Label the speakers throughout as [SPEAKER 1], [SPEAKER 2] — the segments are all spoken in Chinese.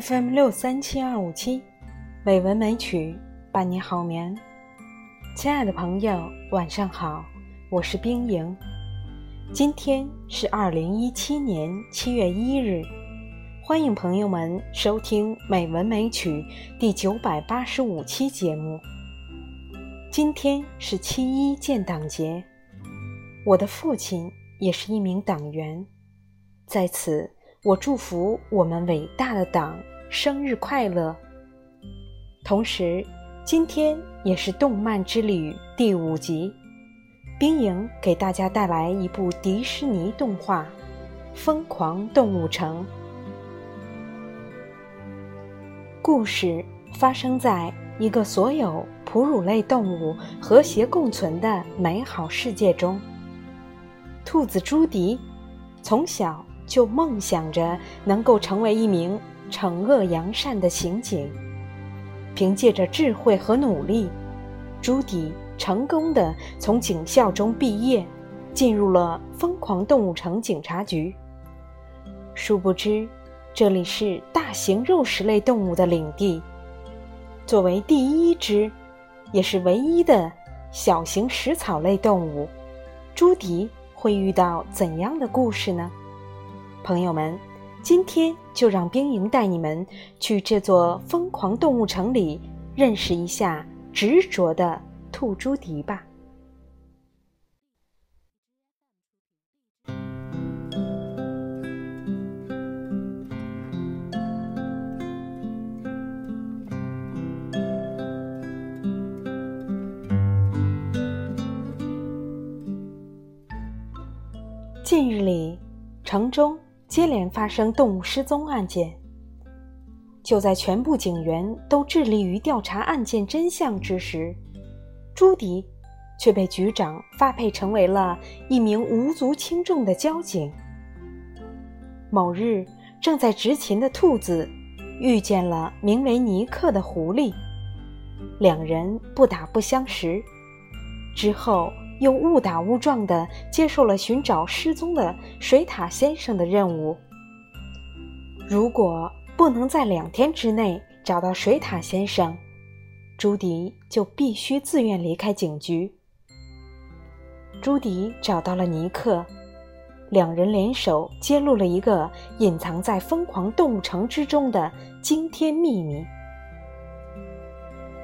[SPEAKER 1] FM 六三七二五七，美文美曲伴你好眠。亲爱的朋友，晚上好，我是冰莹。今天是二零一七年七月一日，欢迎朋友们收听《美文美曲》第九百八十五期节目。今天是七一建党节，我的父亲也是一名党员，在此。我祝福我们伟大的党生日快乐。同时，今天也是动漫之旅第五集，冰莹给大家带来一部迪士尼动画《疯狂动物城》。故事发生在一个所有哺乳类动物和谐共存的美好世界中。兔子朱迪从小。就梦想着能够成为一名惩恶扬善的刑警。凭借着智慧和努力，朱迪成功的从警校中毕业，进入了疯狂动物城警察局。殊不知，这里是大型肉食类动物的领地。作为第一只，也是唯一的小型食草类动物，朱迪会遇到怎样的故事呢？朋友们，今天就让冰莹带你们去这座疯狂动物城里，认识一下执着的兔朱迪吧。近日里，城中。接连发生动物失踪案件。就在全部警员都致力于调查案件真相之时，朱迪却被局长发配成为了一名无足轻重的交警。某日，正在执勤的兔子遇见了名为尼克的狐狸，两人不打不相识。之后。又误打误撞地接受了寻找失踪的水獭先生的任务。如果不能在两天之内找到水獭先生，朱迪就必须自愿离开警局。朱迪找到了尼克，两人联手揭露了一个隐藏在疯狂动物城之中的惊天秘密。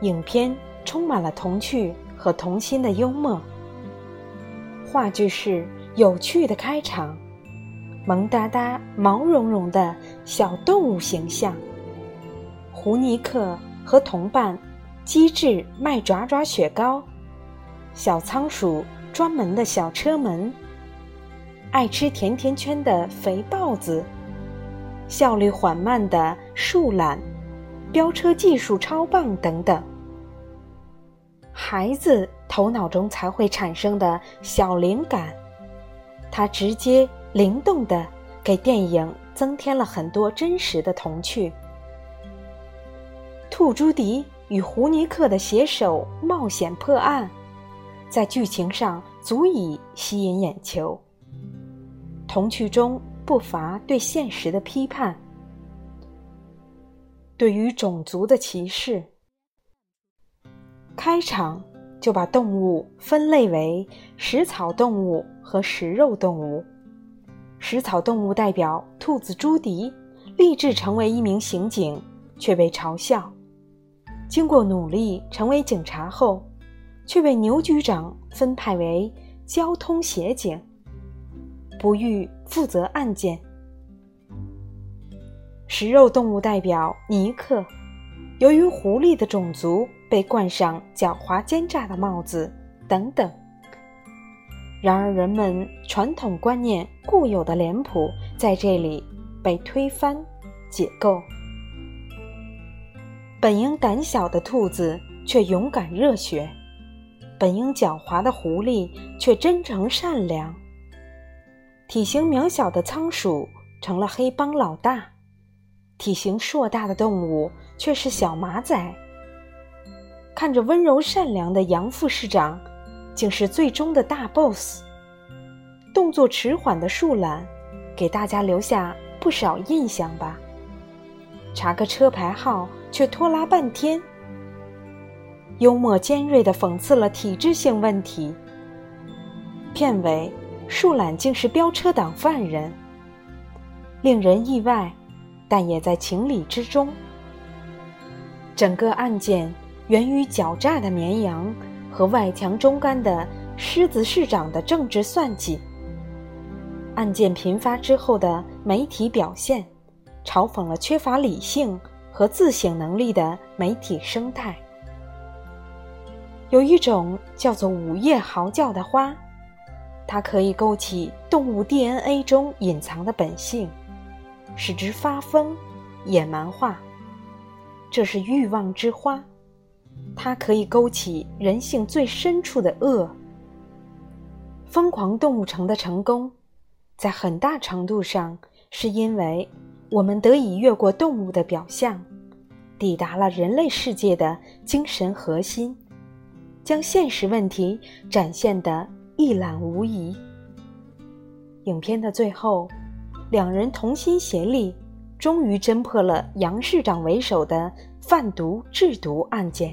[SPEAKER 1] 影片充满了童趣和童心的幽默。话剧是有趣的开场，萌哒哒、毛茸茸的小动物形象，胡尼克和同伴机智卖爪爪雪糕，小仓鼠专门的小车门，爱吃甜甜圈的肥豹子，效率缓慢的树懒，飙车技术超棒等等，孩子。头脑中才会产生的小灵感，它直接灵动的给电影增添了很多真实的童趣。兔朱迪与胡尼克的携手冒险破案，在剧情上足以吸引眼球。童趣中不乏对现实的批判，对于种族的歧视。开场。就把动物分类为食草动物和食肉动物。食草动物代表兔子朱迪，立志成为一名刑警，却被嘲笑。经过努力成为警察后，却被牛局长分派为交通协警，不予负责案件。食肉动物代表尼克，由于狐狸的种族。被冠上狡猾奸诈的帽子，等等。然而，人们传统观念固有的脸谱在这里被推翻、解构。本应胆小的兔子却勇敢热血，本应狡猾的狐狸却真诚善良。体型渺小的仓鼠成了黑帮老大，体型硕大的动物却是小马仔。看着温柔善良的杨副市长，竟是最终的大 boss。动作迟缓的树懒，给大家留下不少印象吧。查个车牌号却拖拉半天。幽默尖锐地讽刺了体制性问题。片尾，树懒竟是飙车党犯人，令人意外，但也在情理之中。整个案件源于狡诈的绵羊和外强中干的狮子市长的政治算计。案件频发之后的媒体表现，嘲讽了缺乏理性和自省能力的媒体生态。有一种叫做午夜嚎叫的花，它可以勾起动物 DNA 中隐藏的本性，使之发疯、野蛮化。这是欲望之花，它可以勾起人性最深处的恶。疯狂动物城的成功。在很大程度上，是因为我们得以越过动物的表象，抵达了人类世界的精神核心，将现实问题展现得一览无遗。影片的最后，两人同心协力，终于侦破了杨市长为首的贩毒制毒案件，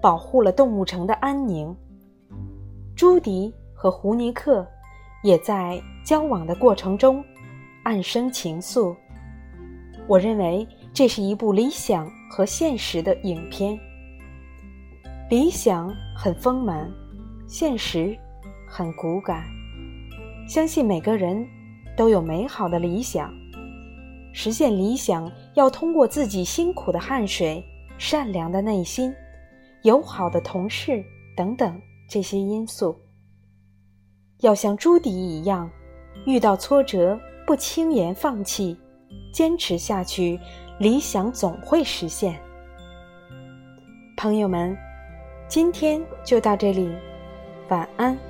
[SPEAKER 1] 保护了动物城的安宁。朱迪和胡尼克。也在交往的过程中暗生情愫。我认为这是一部理想和现实的影片。理想很丰满，现实很骨感。相信每个人都有美好的理想，实现理想要通过自己辛苦的汗水、善良的内心、友好的同事等等这些因素。要像朱迪一样，遇到挫折不轻言放弃，坚持下去，理想总会实现。朋友们，今天就到这里，晚安。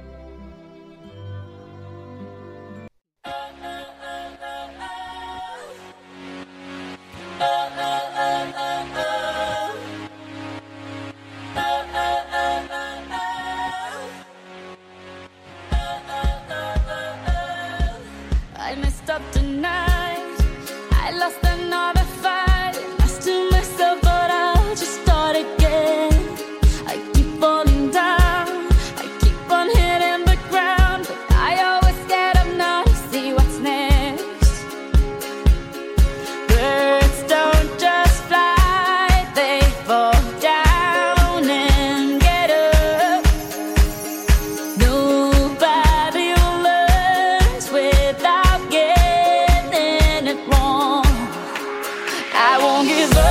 [SPEAKER 1] don't give up.